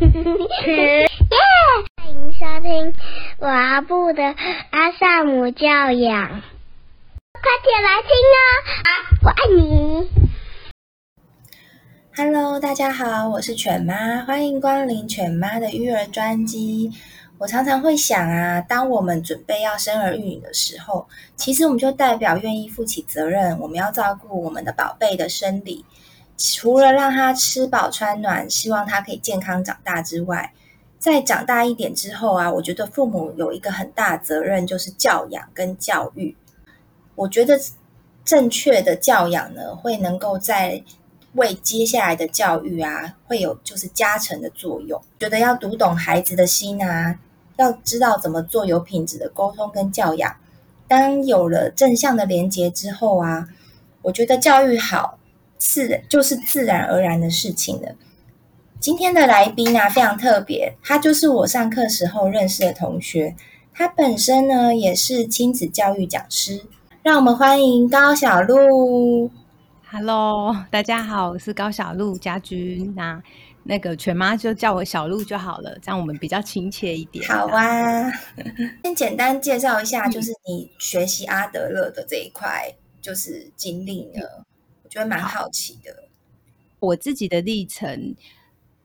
耶！欢迎收听阿布的阿萨姆教养，快点来听哦！我爱你。Hello，大家好，我是犬妈，欢迎光临犬妈的育儿专辑。我常常会想啊，当我们准备要生儿育女的时候，其实我们就代表愿意负起责任，我们要照顾我们的宝贝的生理。除了让他吃饱穿暖，希望他可以健康长大之外，在长大一点之后啊，我觉得父母有一个很大责任，就是教养跟教育。我觉得正确的教养呢，会能够在为接下来的教育啊，会有就是加成的作用。觉得要读懂孩子的心啊，要知道怎么做有品质的沟通跟教养。当有了正向的连接之后啊，我觉得教育好。自就是自然而然的事情了。今天的来宾啊，非常特别，他就是我上课时候认识的同学，他本身呢也是亲子教育讲师。让我们欢迎高小璐。Hello，大家好，我是高小璐家君。那那个全妈就叫我小璐就好了，这样我们比较亲切一点。好啊，先简单介绍一下，就是你学习阿德勒的这一块，就是经历呢。我觉得蛮好奇的，我自己的历程，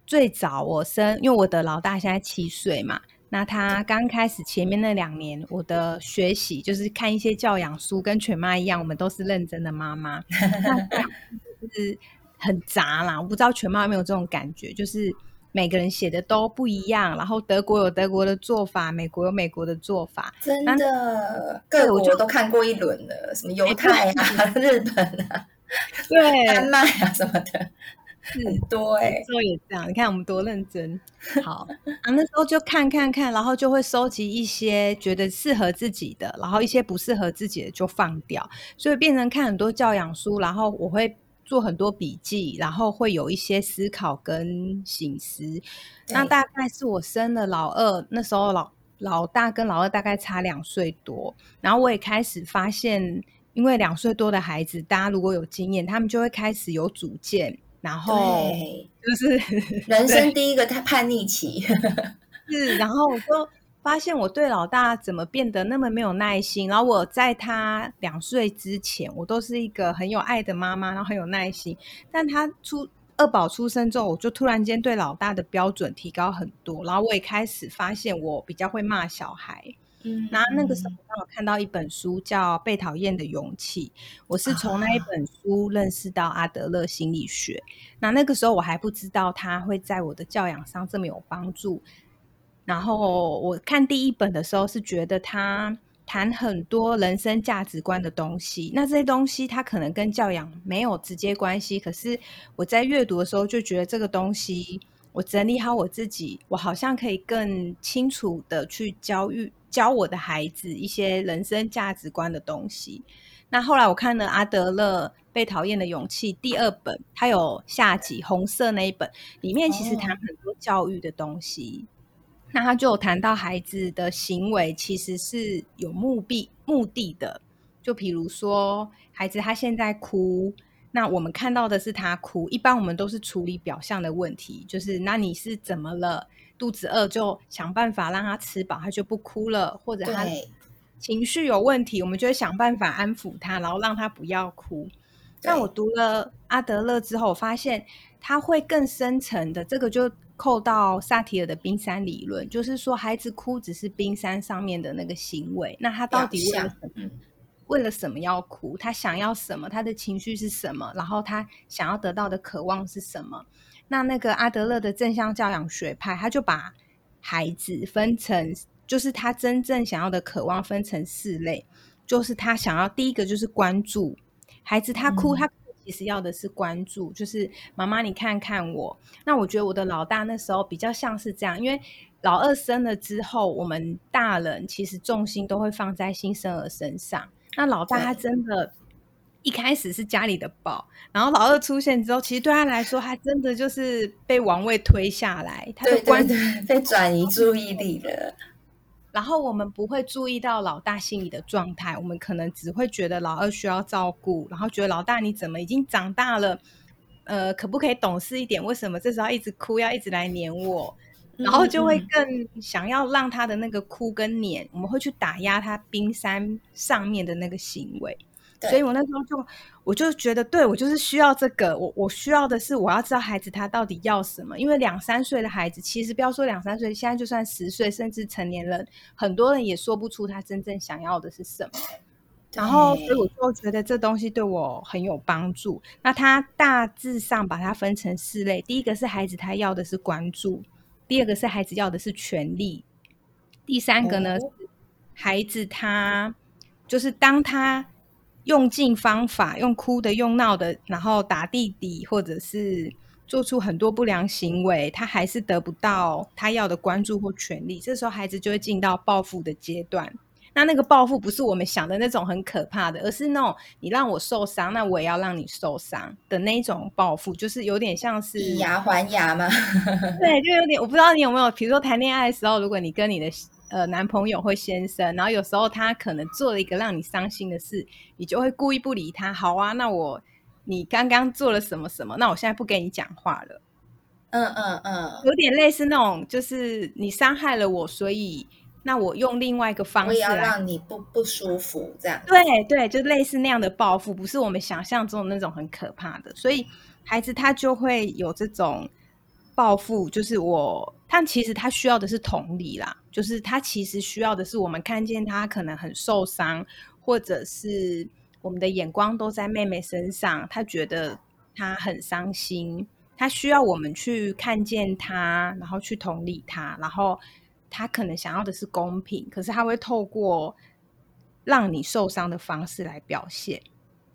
最早我生，因为我的老大现在七岁嘛，那他刚开始前面那两年，我的学习就是看一些教养书，跟犬妈一样，我们都是认真的妈妈，就是很杂啦。我不知道犬妈有没有这种感觉，就是每个人写的都不一样，然后德国有德国的做法，美国有美国的做法，真的各国都看过一轮了，什么犹太啊、日本啊。对，丹麦啊什么的，很多哎，说也这样。你看我们多认真，好 啊。那时候就看看看，然后就会收集一些觉得适合自己的，然后一些不适合自己的就放掉。所以变成看很多教养书，然后我会做很多笔记，然后会有一些思考跟醒思。那大概是我生了老二，那时候老老大跟老二大概差两岁多，然后我也开始发现。因为两岁多的孩子，大家如果有经验，他们就会开始有主见，然后就是 人生第一个他叛逆期，是。然后我就发现我对老大怎么变得那么没有耐心。然后我在他两岁之前，我都是一个很有爱的妈妈，然后很有耐心。但他出二宝出生之后，我就突然间对老大的标准提高很多，然后我也开始发现我比较会骂小孩。嗯，然后那个时候刚好看到一本书叫《被讨厌的勇气》，我是从那一本书认识到阿德勒心理学。那那个时候我还不知道他会在我的教养上这么有帮助。然后我看第一本的时候是觉得他谈很多人生价值观的东西，那这些东西他可能跟教养没有直接关系，可是我在阅读的时候就觉得这个东西，我整理好我自己，我好像可以更清楚的去教育。教我的孩子一些人生价值观的东西。那后来我看了阿德勒《被讨厌的勇气》第二本，它有下集红色那一本，里面其实谈很多教育的东西。那他就有谈到孩子的行为其实是有目的目的的，就比如说孩子他现在哭，那我们看到的是他哭，一般我们都是处理表象的问题，就是那你是怎么了？肚子饿就想办法让他吃饱，他就不哭了；或者他情绪有问题，我们就会想办法安抚他，然后让他不要哭。那我读了阿德勒之后，我发现他会更深层的，这个就扣到萨提尔的冰山理论，就是说孩子哭只是冰山上面的那个行为，那他到底为了什么？为了什么要哭？他想要什么？他的情绪是什么？然后他想要得到的渴望是什么？那那个阿德勒的正向教养学派，他就把孩子分成，就是他真正想要的渴望分成四类，就是他想要第一个就是关注孩子，他哭，他其实要的是关注，就是妈妈你看看我。那我觉得我的老大那时候比较像是这样，因为老二生了之后，我们大人其实重心都会放在新生儿身上，那老大他真的。一开始是家里的宝，然后老二出现之后，其实对他来说，他真的就是被王位推下来，他的关被转移注意力了。然后我们不会注意到老大心里的状态，我们可能只会觉得老二需要照顾，然后觉得老大你怎么已经长大了，呃，可不可以懂事一点？为什么这时候一直哭，要一直来黏我？然后就会更想要让他的那个哭跟黏，我们会去打压他冰山上面的那个行为。所以我那时候就我就觉得，对我就是需要这个，我我需要的是我要知道孩子他到底要什么。因为两三岁的孩子，其实不要说两三岁，现在就算十岁甚至成年人，很多人也说不出他真正想要的是什么。然后，所以我就觉得这东西对我很有帮助。那他大致上把它分成四类：第一个是孩子他要的是关注；第二个是孩子要的是权利；第三个呢，孩子他就是当他用尽方法，用哭的、用闹的，然后打弟弟，或者是做出很多不良行为，他还是得不到他要的关注或权利。这时候，孩子就会进到报复的阶段。那那个报复不是我们想的那种很可怕的，而是那种你让我受伤，那我也要让你受伤的那种报复，就是有点像是以牙还牙嘛？对，就有点我不知道你有没有，比如说谈恋爱的时候，如果你跟你的呃男朋友或先生，然后有时候他可能做了一个让你伤心的事，你就会故意不理他。好啊，那我你刚刚做了什么什么？那我现在不跟你讲话了。嗯嗯嗯，有点类似那种，就是你伤害了我，所以。那我用另外一个方式，要让你不不舒服，这样对对，就类似那样的报复，不是我们想象中的那种很可怕的。所以孩子他就会有这种报复，就是我，但其实他需要的是同理啦，就是他其实需要的是我们看见他可能很受伤，或者是我们的眼光都在妹妹身上，他觉得他很伤心，他需要我们去看见他，然后去同理他，然后。他可能想要的是公平，可是他会透过让你受伤的方式来表现。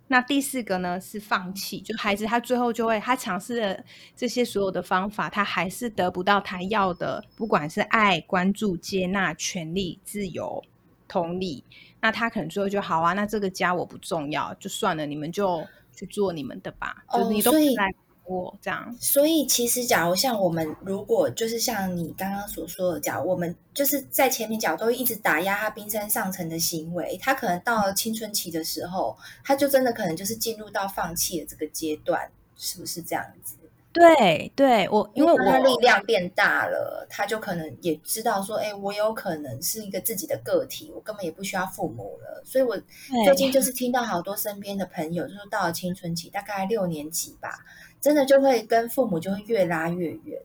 那第四个呢是放弃，就孩子他最后就会，他尝试了这些所有的方法，他还是得不到他要的，不管是爱、关注、接纳、权利、自由、同理。那他可能最后就好啊，那这个家我不重要，就算了，你们就去做你们的吧，就你都不来。我这样，所以其实，假如像我们，如果就是像你刚刚所说的，假如我们就是在前面讲都一直打压他冰山上层的行为，他可能到了青春期的时候，他就真的可能就是进入到放弃的这个阶段，是不是这样子？对，对我因为我力量变大了，他就可能也知道说，哎，我有可能是一个自己的个体，我根本也不需要父母了。所以我最近就是听到好多身边的朋友，就是到了青春期，大概六年级吧。真的就会跟父母就会越拉越远，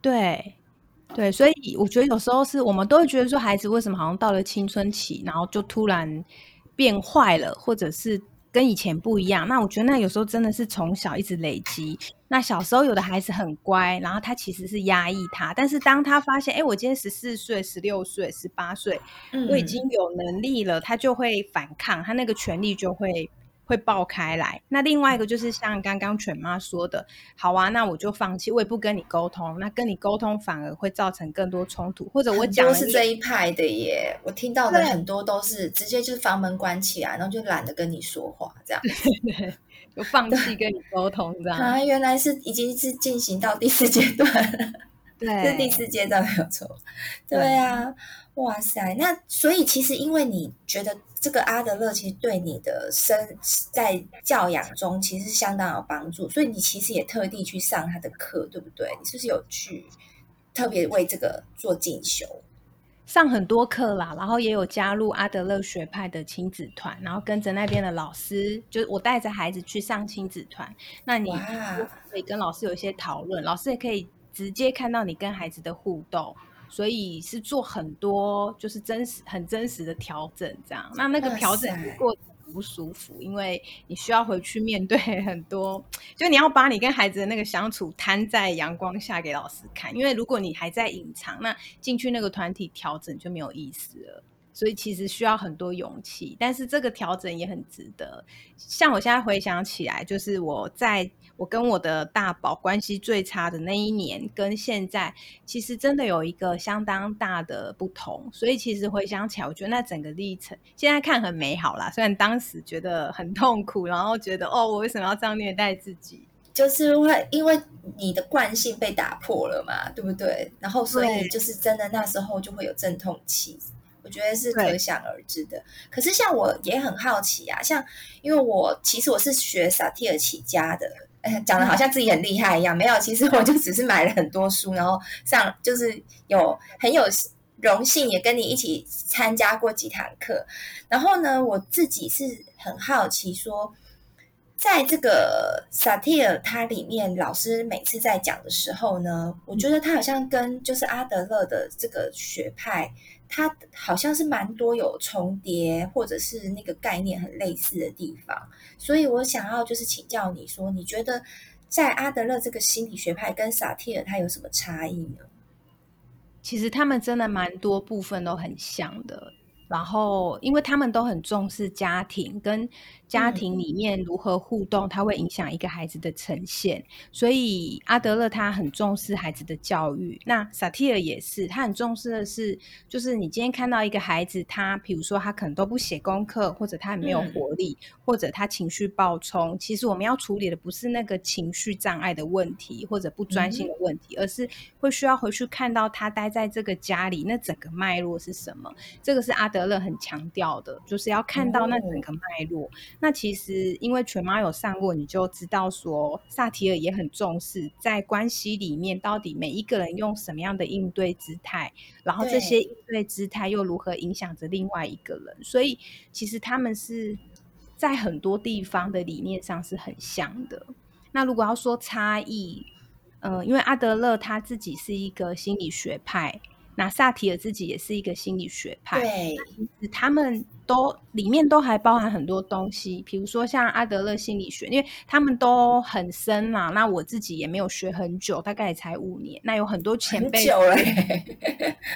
对对，所以我觉得有时候是我们都会觉得说，孩子为什么好像到了青春期，然后就突然变坏了，或者是跟以前不一样。那我觉得那有时候真的是从小一直累积。那小时候有的孩子很乖，然后他其实是压抑他，但是当他发现，哎，我今天十四岁、十六岁、十八岁，我已经有能力了，他就会反抗，他那个权利就会。会爆开来。那另外一个就是像刚刚犬妈说的，好啊，那我就放弃，我也不跟你沟通。那跟你沟通反而会造成更多冲突，或者我讲是这一派的耶。我听到的很多都是直接就是房门关起来，然后就懒得跟你说话，这样对，就放弃跟你沟通这样。啊，原来是已经是进行到第四阶段，对，是第四阶段没有错。对啊，哇塞，那所以其实因为你觉得。这个阿德勒其实对你的生在教养中其实是相当有帮助，所以你其实也特地去上他的课，对不对？你是不是有去特别为这个做进修？上很多课啦，然后也有加入阿德勒学派的亲子团，然后跟着那边的老师，就是我带着孩子去上亲子团，那你可以跟老师有一些讨论，老师也可以直接看到你跟孩子的互动。所以是做很多，就是真实、很真实的调整，这样。那那个调整过程不舒服，因为你需要回去面对 很多，就你要把你跟孩子的那个相处摊在阳光下给老师看。因为如果你还在隐藏，那进去那个团体调整就没有意思了。所以其实需要很多勇气，但是这个调整也很值得。像我现在回想起来，就是我在我跟我的大宝关系最差的那一年，跟现在其实真的有一个相当大的不同。所以其实回想起来，我觉得那整个历程现在看很美好啦。虽然当时觉得很痛苦，然后觉得哦，我为什么要这样虐待自己？就是会因为你的惯性被打破了嘛，对不对？然后所以就是真的那时候就会有阵痛期。我觉得是可想而知的。可是像我也很好奇啊，像因为我其实我是学萨提尔起家的，哎，讲的好像自己很厉害一样，没有，其实我就只是买了很多书，然后上就是有很有荣幸也跟你一起参加过几堂课，然后呢，我自己是很好奇说。在这个萨提尔，它里面老师每次在讲的时候呢，我觉得他好像跟就是阿德勒的这个学派，它好像是蛮多有重叠，或者是那个概念很类似的地方。所以我想要就是请教你说，你觉得在阿德勒这个心理学派跟萨提尔它有什么差异呢？其实他们真的蛮多部分都很像的。然后，因为他们都很重视家庭跟家庭里面如何互动，它会影响一个孩子的呈现。所以阿德勒他很重视孩子的教育。那萨提尔也是，他很重视的是，就是你今天看到一个孩子，他比如说他可能都不写功课，或者他很没有活力，或者他情绪暴冲。其实我们要处理的不是那个情绪障碍的问题，或者不专心的问题，而是会需要回去看到他待在这个家里那整个脉络是什么。这个是阿德。德勒很强调的，就是要看到那整个脉络。那其实因为全妈有上过，你就知道说，萨提尔也很重视在关系里面，到底每一个人用什么样的应对姿态，然后这些应对姿态又如何影响着另外一个人。所以其实他们是在很多地方的理念上是很像的。那如果要说差异，嗯，因为阿德勒他自己是一个心理学派。那萨提尔自己也是一个心理学派，对，他们都里面都还包含很多东西，比如说像阿德勒心理学，因为他们都很深嘛。那我自己也没有学很久，大概也才五年。那有很多前辈，久了，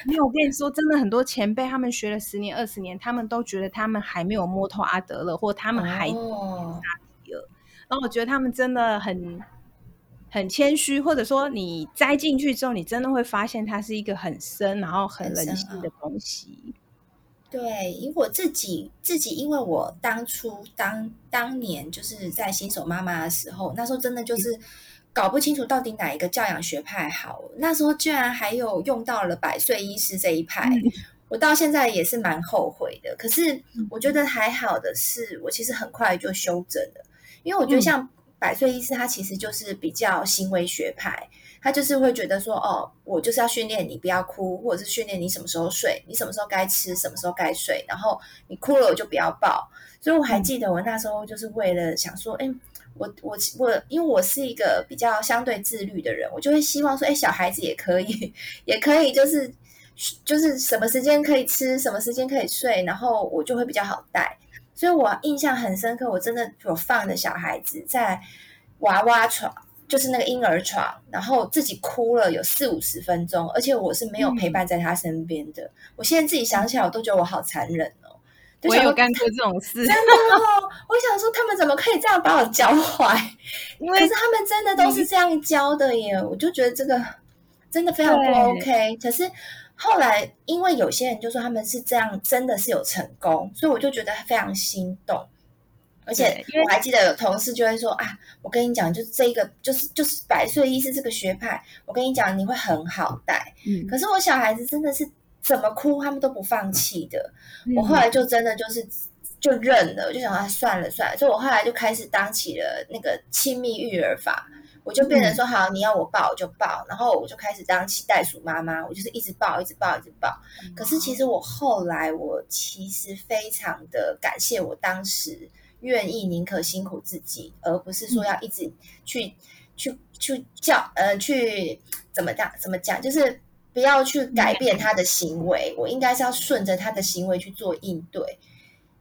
因为我跟你说，真的很多前辈，他们学了十年、二十年，他们都觉得他们还没有摸透阿德勒，或他们还萨提尔。然后我觉得他们真的很。很谦虚，或者说你栽进去之后，你真的会发现它是一个很深，然后很人性的东西。对，因为我自己自己，因为我当初当当年就是在新手妈妈的时候，那时候真的就是搞不清楚到底哪一个教养学派好。那时候居然还有用到了百岁医师这一派，我到现在也是蛮后悔的。可是我觉得还好的是，我其实很快就修正了，因为我觉得像。百岁医师他其实就是比较行为学派，他就是会觉得说，哦，我就是要训练你不要哭，或者是训练你什么时候睡，你什么时候该吃，什么时候该睡，然后你哭了我就不要抱。所以我还记得我那时候就是为了想说，哎，我我我，因为我是一个比较相对自律的人，我就会希望说，哎，小孩子也可以，也可以，就是就是什么时间可以吃，什么时间可以睡，然后我就会比较好带。所以我印象很深刻，我真的有放的小孩子在娃娃床，就是那个婴儿床，然后自己哭了有四五十分钟，而且我是没有陪伴在他身边的。我现在自己想起来，我都觉得我好残忍哦。我有干过这种事，真的。我想说，他们怎么可以这样把我教坏？可是他们真的都是这样教的耶。我就觉得这个真的非常不 OK。可是。后来，因为有些人就说他们是这样，真的是有成功，所以我就觉得非常心动。而且我还记得有同事就会说啊，我跟你讲，就是这个，就是就是百岁医师这个学派，我跟你讲，你会很好带。嗯，可是我小孩子真的是怎么哭，他们都不放弃的。我后来就真的就是就认了，就想啊，算了算了。所以我后来就开始当起了那个亲密育儿法。我就变成说好，你要我抱我就抱，然后我就开始当起袋鼠妈妈，我就是一直抱，一直抱，一直抱。可是其实我后来，我其实非常的感谢我当时愿意宁可辛苦自己，而不是说要一直去去去叫呃去怎么讲怎么讲，就是不要去改变他的行为，我应该是要顺着他的行为去做应对。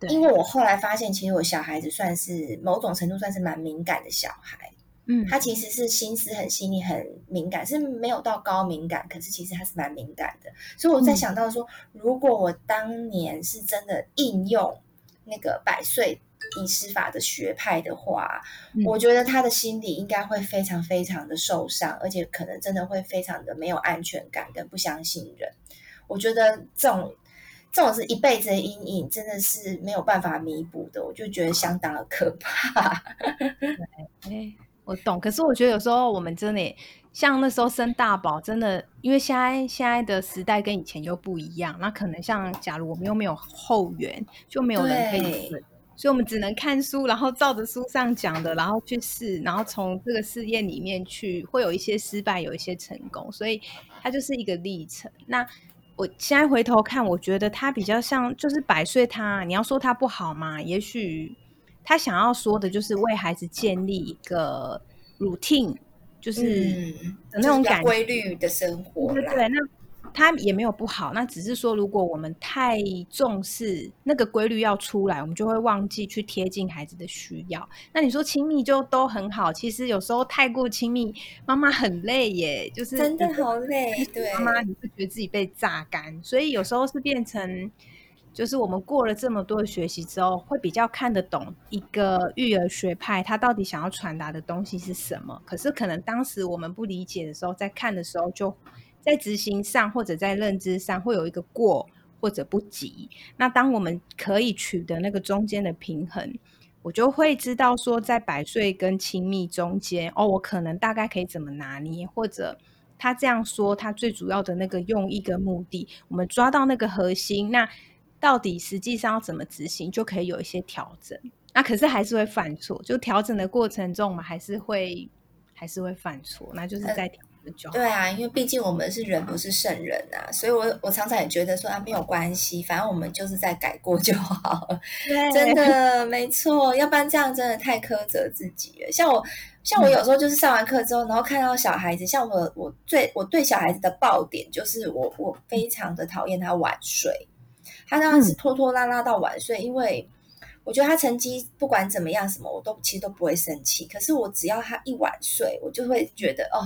因为我后来发现，其实我小孩子算是某种程度算是蛮敏感的小孩。嗯，他其实是心思很细腻、很敏感，是没有到高敏感，可是其实他是蛮敏感的。所以我在想到说，如果我当年是真的应用那个百岁医师法的学派的话，我觉得他的心理应该会非常非常的受伤，而且可能真的会非常的没有安全感跟不相信人。我觉得这种这种是一辈子的阴影，真的是没有办法弥补的。我就觉得相当的可怕。对，我懂，可是我觉得有时候我们真的像那时候生大宝，真的因为现在现在的时代跟以前又不一样，那可能像假如我们又没有后援，就没有人可以所以我们只能看书，然后照着书上讲的，然后去试，然后从这个试验里面去，会有一些失败，有一些成功，所以它就是一个历程。那我现在回头看，我觉得它比较像就是百岁它，你要说它不好嘛？也许他想要说的就是为孩子建立一个 routine，就是那种感规律的生活。对对，那。他也没有不好，那只是说，如果我们太重视那个规律要出来，我们就会忘记去贴近孩子的需要。那你说亲密就都很好，其实有时候太过亲密，妈妈很累耶，就是真的好累。对，妈妈你会觉得自己被榨干，所以有时候是变成，就是我们过了这么多的学习之后，会比较看得懂一个育儿学派他到底想要传达的东西是什么。可是可能当时我们不理解的时候，在看的时候就。在执行上或者在认知上会有一个过或者不及，那当我们可以取得那个中间的平衡，我就会知道说，在百岁跟亲密中间，哦，我可能大概可以怎么拿捏，或者他这样说，他最主要的那个用意跟目的，我们抓到那个核心，那到底实际上要怎么执行，就可以有一些调整。那可是还是会犯错，就调整的过程中，我们还是会还是会犯错，那就是在调整。对啊，因为毕竟我们是人，不是圣人啊，所以我我常常也觉得说啊，没有关系，反正我们就是在改过就好。真的没错，要不然这样真的太苛责自己了。像我，像我有时候就是上完课之后，然后看到小孩子，像我，我最我对小孩子的爆点就是我我非常的讨厌他晚睡，他当然是拖拖拉拉到晚睡，因为我觉得他成绩不管怎么样什么，我都其实都不会生气，可是我只要他一晚睡，我就会觉得哦。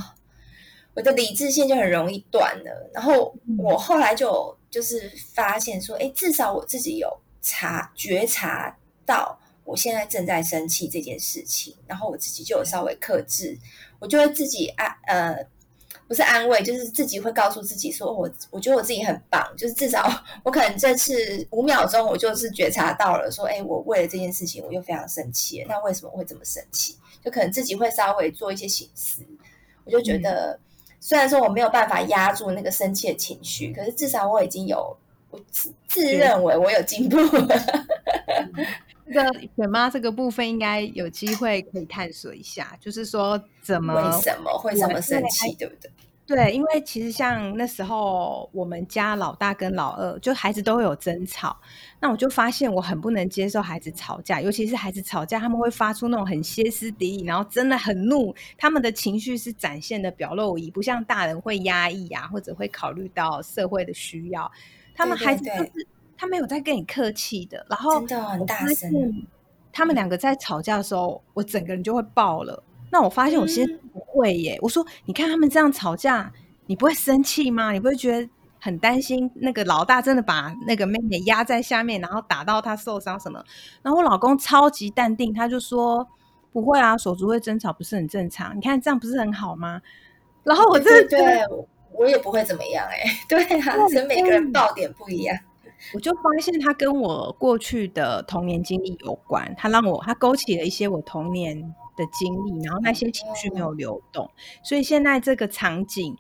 我的理智线就很容易断了，然后我后来就就是发现说，哎，至少我自己有察觉察到我现在正在生气这件事情，然后我自己就有稍微克制，我就会自己啊呃，不是安慰，就是自己会告诉自己说，我我觉得我自己很棒，就是至少 我可能这次五秒钟我就是觉察到了，说，哎，我为了这件事情我又非常生气，那为什么会这么生气？就可能自己会稍微做一些醒思，我就觉得。虽然说我没有办法压住那个生气的情绪，可是至少我已经有我自自认为我有进步了。这个雪妈这个部分应该有机会可以探索一下，就是说怎么为什么会这么生气，对不对？对，因为其实像那时候我们家老大跟老二，就孩子都会有争吵。那我就发现我很不能接受孩子吵架，尤其是孩子吵架，他们会发出那种很歇斯底里，然后真的很怒，他们的情绪是展现的表露仪，不像大人会压抑啊，或者会考虑到社会的需要。他们孩子就是他没有在跟你客气的，然后真的很大声。他们两个在吵架的时候，我整个人就会爆了。那我发现我其实不会耶。我说，你看他们这样吵架，你不会生气吗？你不会觉得很担心那个老大真的把那个妹妹压在下面，然后打到她受伤什么？然后我老公超级淡定，他就说不会啊，手足会争吵不是很正常？你看这样不是很好吗？然后我真的对我也不会怎么样哎。对啊，所以每个人爆点不一样。我就发现他跟我过去的童年经历有关，他让我他勾起了一些我童年。的经历，然后那些情绪没有流动，所以现在这个场景，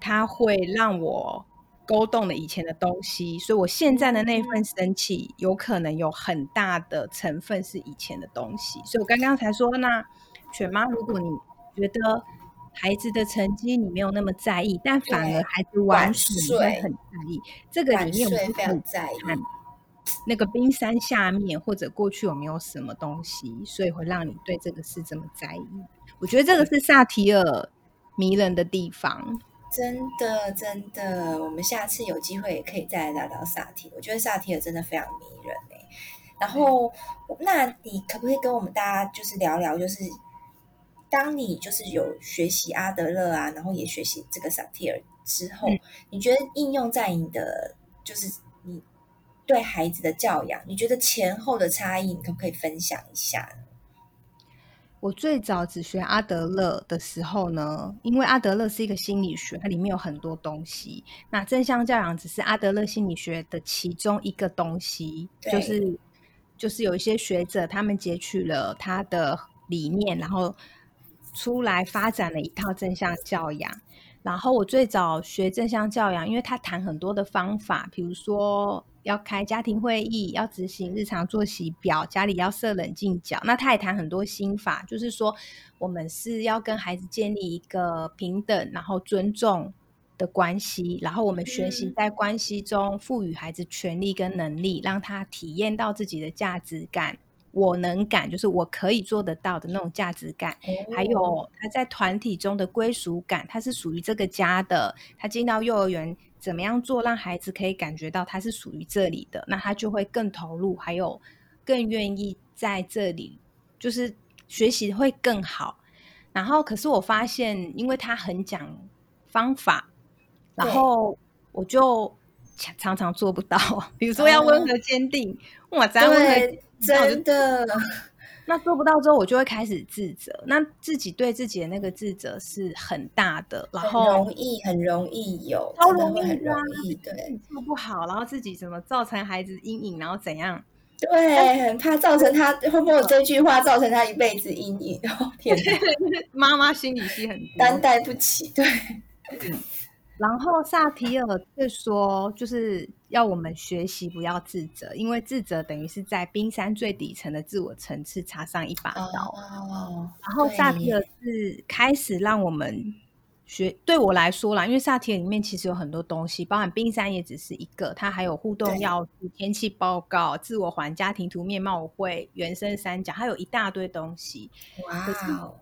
它会让我勾动了以前的东西，所以我现在的那份生气，有可能有很大的成分是以前的东西。所以我刚刚才说，那犬妈，如果你觉得孩子的成绩你没有那么在意，但反而孩子玩水会很在意，这个里面我非常在意。那个冰山下面，或者过去有没有什么东西，所以会让你对这个事这么在意？我觉得这个是萨提尔迷人的地方。真的，真的，我们下次有机会也可以再来聊聊萨提。我觉得萨提尔真的非常迷人哎。然后，那你可不可以跟我们大家就是聊聊，就是当你就是有学习阿德勒啊，然后也学习这个萨提尔之后，你觉得应用在你的就是你。对孩子的教养，你觉得前后的差异，你可不可以分享一下？我最早只学阿德勒的时候呢，因为阿德勒是一个心理学，它里面有很多东西。那正向教养只是阿德勒心理学的其中一个东西，就是就是有一些学者他们截取了他的理念，然后出来发展了一套正向教养。然后我最早学正向教养，因为他谈很多的方法，比如说要开家庭会议，要执行日常作息表，家里要设冷静角。那他也谈很多心法，就是说我们是要跟孩子建立一个平等，然后尊重的关系，然后我们学习在关系中赋予孩子权利跟能力，让他体验到自己的价值感。我能感就是我可以做得到的那种价值感，还有他在团体中的归属感，他是属于这个家的。他进到幼儿园，怎么样做让孩子可以感觉到他是属于这里的？那他就会更投入，还有更愿意在这里，就是学习会更好。然后，可是我发现，因为他很讲方法，然后我就常常做不到。比如说要温和坚定，哇，这样温和。真的，那做不到之后，我就会开始自责。那自己对自己的那个自责是很大的，然后容易很容易有，超容易很容易对做不好，然后自己怎么造成孩子阴影，然后怎样？对，很怕造成他会不会这句话造成他一辈子阴影？哦天哪，妈妈心理戏很担待不起，对。然后萨提尔是说，就是要我们学习不要自责，因为自责等于是在冰山最底层的自我层次插上一把刀。然后萨提尔是开始让我们学，对我来说啦，因为萨提尔里面其实有很多东西，包含冰山也只是一个，它还有互动要素、天气报告、自我环、家庭图面貌会、原生三角，还有一大堆东西。哇！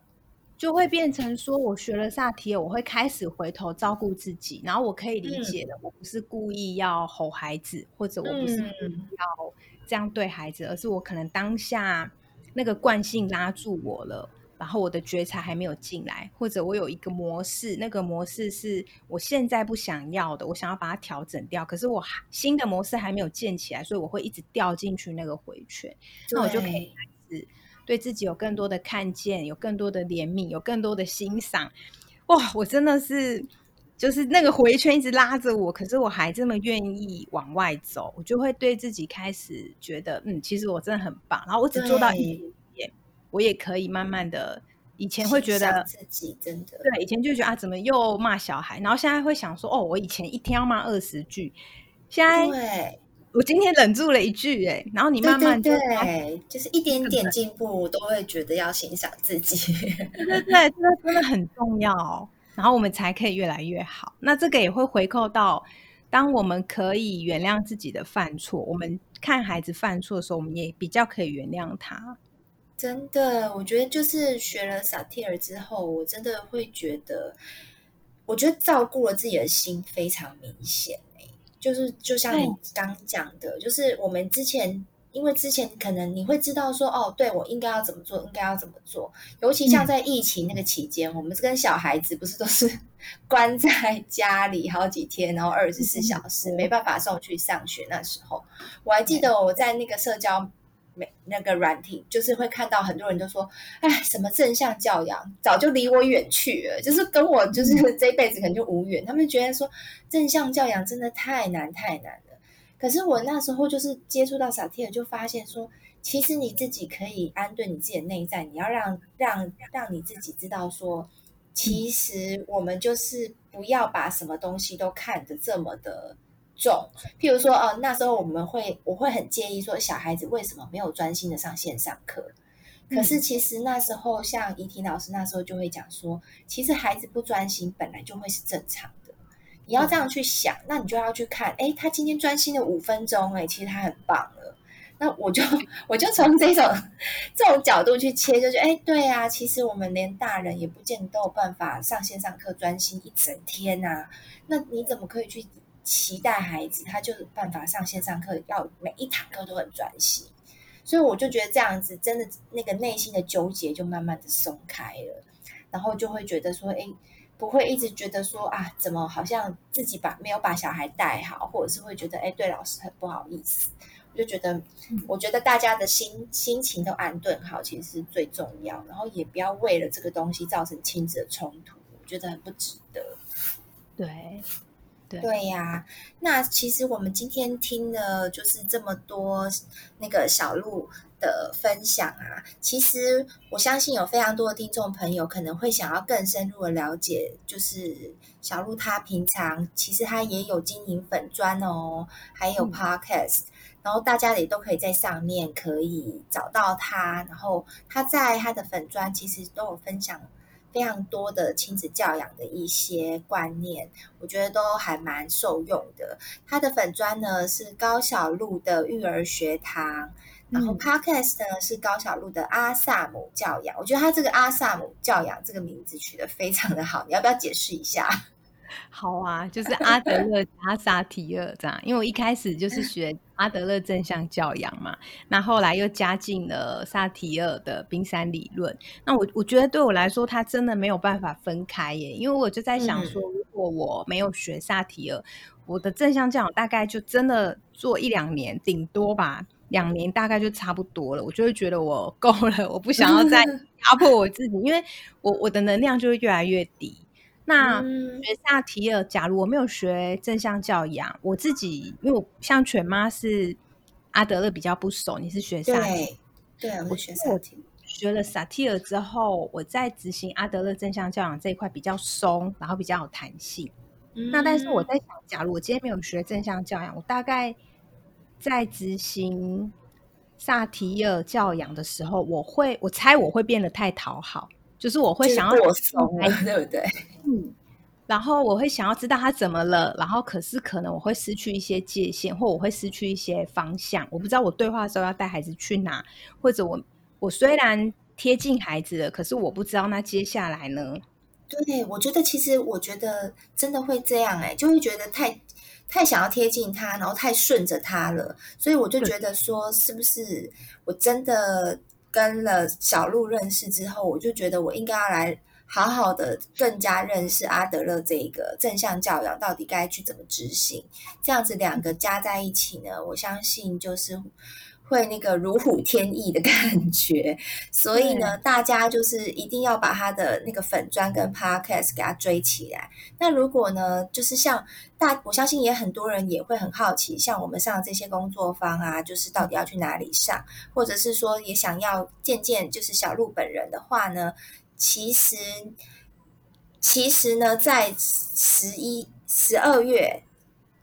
就会变成说，我学了萨提尔，我会开始回头照顾自己，然后我可以理解的，我不是故意要吼孩子，或者我不是要这样对孩子，而是我可能当下那个惯性拉住我了，然后我的觉察还没有进来，或者我有一个模式，那个模式是我现在不想要的，我想要把它调整掉，可是我新的模式还没有建起来，所以我会一直掉进去那个回圈，那我就可以开始。对自己有更多的看见，有更多的怜悯，有更多的欣赏。哇，我真的是，就是那个回圈一直拉着我，可是我还这么愿意往外走，我就会对自己开始觉得，嗯，其实我真的很棒。然后我只做到一点，我也可以慢慢的。以前会觉得自己真的对，以前就觉得啊，怎么又骂小孩？然后现在会想说，哦，我以前一天要骂二十句，现在对。我今天忍住了一句，哎，然后你慢慢对，就是一点点进步，都会觉得要欣赏自己。对对对，这个真的很重要，然后我们才可以越来越好。那这个也会回扣到，当我们可以原谅自己的犯错，我们看孩子犯错的时候，我们也比较可以原谅他。真的，我觉得就是学了萨提尔之后，我真的会觉得，我觉得照顾了自己的心非常明显。就是就像你刚讲的，就是我们之前，因为之前可能你会知道说，哦，对我应该要怎么做，应该要怎么做。尤其像在疫情那个期间，我们跟小孩子不是都是 关在家里好几天，然后二十四小时没办法送去上学。那时候我还记得我在那个社交。那个软体就是会看到很多人都说，哎，什么正向教养早就离我远去了，就是跟我就是这辈子可能就无缘。他们觉得说正向教养真的太难太难了。可是我那时候就是接触到萨提尔，就发现说，其实你自己可以安顿你自己的内在，你要让让让你自己知道说，其实我们就是不要把什么东西都看得这么的。重，譬如说，哦，那时候我们会，我会很介意说，小孩子为什么没有专心的上线上课？可是其实那时候，像怡婷老师那时候就会讲说，其实孩子不专心本来就会是正常的。你要这样去想，那你就要去看，哎，他今天专心了五分钟，哎，其实他很棒了。那我就 我就从这种 这种角度去切，就觉得，哎，对啊，其实我们连大人也不见得都有办法上线上课专心一整天啊。那你怎么可以去？期待孩子，他就办法上线上课，要每一堂课都很专心，所以我就觉得这样子，真的那个内心的纠结就慢慢的松开了，然后就会觉得说，哎，不会一直觉得说啊，怎么好像自己把没有把小孩带好，或者是会觉得，哎，对老师很不好意思，我就觉得，我觉得大家的心心情都安顿好，其实是最重要，然后也不要为了这个东西造成亲子的冲突，我觉得很不值得。对。对呀，那其实我们今天听了就是这么多那个小鹿的分享啊，其实我相信有非常多的听众朋友可能会想要更深入的了解，就是小鹿他平常其实他也有经营粉砖哦，还有 podcast，然后大家也都可以在上面可以找到他，然后他在他的粉砖其实都有分享。非常多的亲子教养的一些观念，我觉得都还蛮受用的。他的粉砖呢是高小路的育儿学堂，然后 Podcast 呢是高小路的阿萨姆教养。我觉得他这个阿萨姆教养这个名字取得非常的好，你要不要解释一下？好啊，就是阿德勒加萨提尔这样，因为我一开始就是 学阿德勒正向教养嘛，那后来又加进了萨提尔的冰山理论。那我我觉得对我来说，它真的没有办法分开耶，因为我就在想说，如果我没有学萨提尔，我的正向教养大概就真的做一两年，顶多吧，两年大概就差不多了，我就会觉得我够了，我不想要再 压迫我自己，因为我我的能量就会越来越低。那学萨提尔，假如我没有学正向教养，我自己因为我像犬妈是阿德勒比较不熟，你是学萨提，对，我学萨提，学了萨提尔之后，我在执行阿德勒正向教养这一块比较松，然后比较有弹性。那但是我在想，假如我今天没有学正向教养，我大概在执行萨提尔教养的时候，我会我猜我会变得太讨好。就是我会想要过松，对不对？嗯，然后我会想要知道他怎么了，然后可是可能我会失去一些界限，或我会失去一些方向。我不知道我对话的时候要带孩子去哪，或者我我虽然贴近孩子了，可是我不知道那接下来呢？对，我觉得其实我觉得真的会这样，哎，就会觉得太太想要贴近他，然后太顺着他了，所以我就觉得说，是不是我真的？跟了小鹿认识之后，我就觉得我应该要来好好的更加认识阿德勒这个正向教养到底该去怎么执行。这样子两个加在一起呢，我相信就是会那个如虎添翼的 感觉。所以呢，大家就是一定要把他的那个粉砖跟 podcast 给他追起来。那如果呢，就是像。大我相信也很多人也会很好奇，像我们上这些工作坊啊，就是到底要去哪里上，或者是说也想要见见就是小鹿本人的话呢，其实其实呢，在十一十二月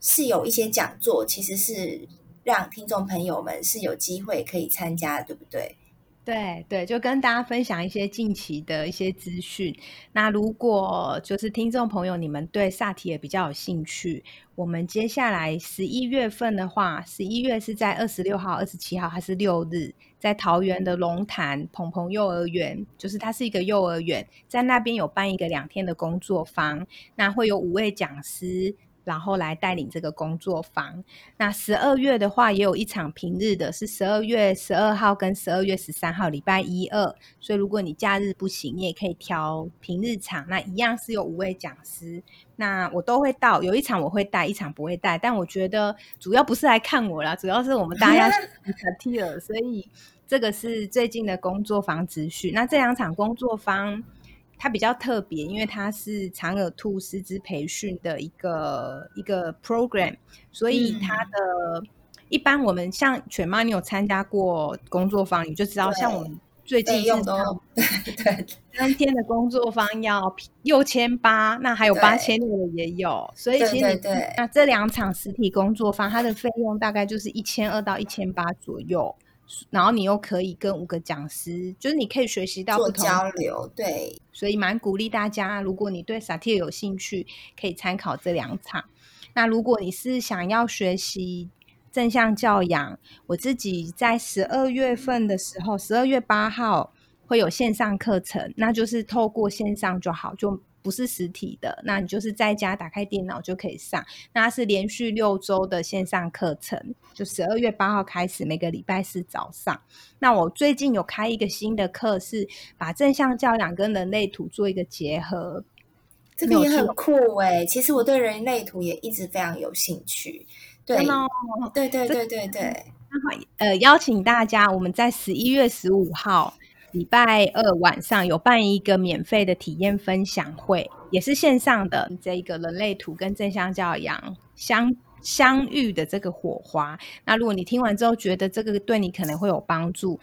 是有一些讲座，其实是让听众朋友们是有机会可以参加，对不对？对对，就跟大家分享一些近期的一些资讯。那如果就是听众朋友，你们对萨提也比较有兴趣，我们接下来十一月份的话，十一月是在二十六号、二十七号还是六日，在桃园的龙潭鹏鹏幼儿园，就是它是一个幼儿园，在那边有办一个两天的工作坊，那会有五位讲师。然后来带领这个工作坊。那十二月的话，也有一场平日的，是十二月十二号跟十二月十三号，礼拜一二。所以如果你假日不行，你也可以挑平日场。那一样是有五位讲师，那我都会到。有一场我会带，一场不会带。但我觉得主要不是来看我啦，主要是我们大家要去 t a 所以这个是最近的工作坊资讯。那这两场工作坊。它比较特别，因为它是长耳兔师资培训的一个一个 program，所以它的一般我们像犬妈，你有参加过工作坊，你就知道，像我们最近用都对三 天的工作坊要六千八，那还有八千六的也有，所以其实那这两场实体工作坊，它的费用大概就是一千二到一千八左右。然后你又可以跟五个讲师，就是你可以学习到不同交流，对，所以蛮鼓励大家，如果你对萨提尔有兴趣，可以参考这两场。那如果你是想要学习正向教养，我自己在十二月份的时候，十二月八号会有线上课程，那就是透过线上就好，就。不是实体的，那你就是在家打开电脑就可以上。那是连续六周的线上课程，就十二月八号开始，每个礼拜四早上。那我最近有开一个新的课，是把正向教养跟人类图做一个结合，这个也很酷哎。其实我对人类图也一直非常有兴趣。对，对对对对对。那呃，邀请大家，我们在十一月十五号。礼拜二晚上有办一个免费的体验分享会，也是线上的这一个人类图跟正向教养相相遇的这个火花。那如果你听完之后觉得这个对你可能会有帮助，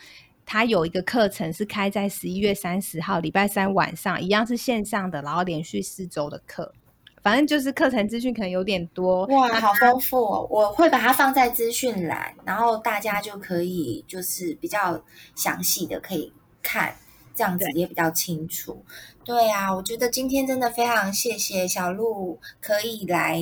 它有一个课程是开在十一月三十号礼拜三晚上，一样是线上的，然后连续四周的课。反正就是课程资讯可能有点多哇，好丰富哦！我会把它放在资讯栏，然后大家就可以就是比较详细的可以看，这样子也比较清楚。对啊，我觉得今天真的非常谢谢小鹿可以来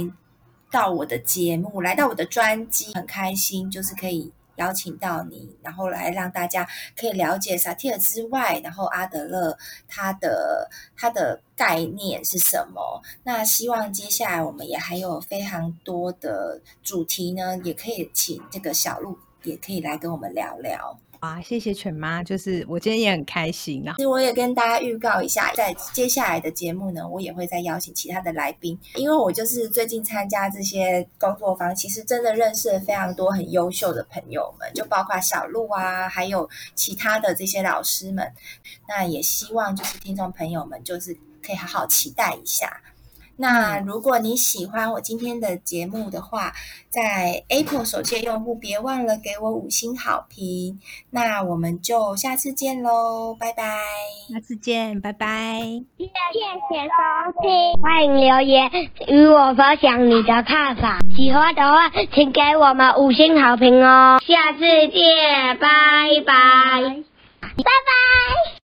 到我的节目，来到我的专辑，很开心，就是可以。邀请到你，然后来让大家可以了解萨提尔之外，然后阿德勒他的他的概念是什么？那希望接下来我们也还有非常多的主题呢，也可以请这个小鹿也可以来跟我们聊聊。啊，谢谢犬妈，就是我今天也很开心啊。其实我也跟大家预告一下，在接下来的节目呢，我也会再邀请其他的来宾，因为我就是最近参加这些工作坊，其实真的认识了非常多很优秀的朋友们，就包括小鹿啊，还有其他的这些老师们。那也希望就是听众朋友们，就是可以好好期待一下。那如果你喜欢我今天的节目的话，在 Apple 手机用户别忘了给我五星好评。那我们就下次见喽，拜拜！下次见，拜拜！谢谢收听，欢迎留言与我分享你的看法。喜欢的话，请给我们五星好评哦。下次见，拜拜！拜拜。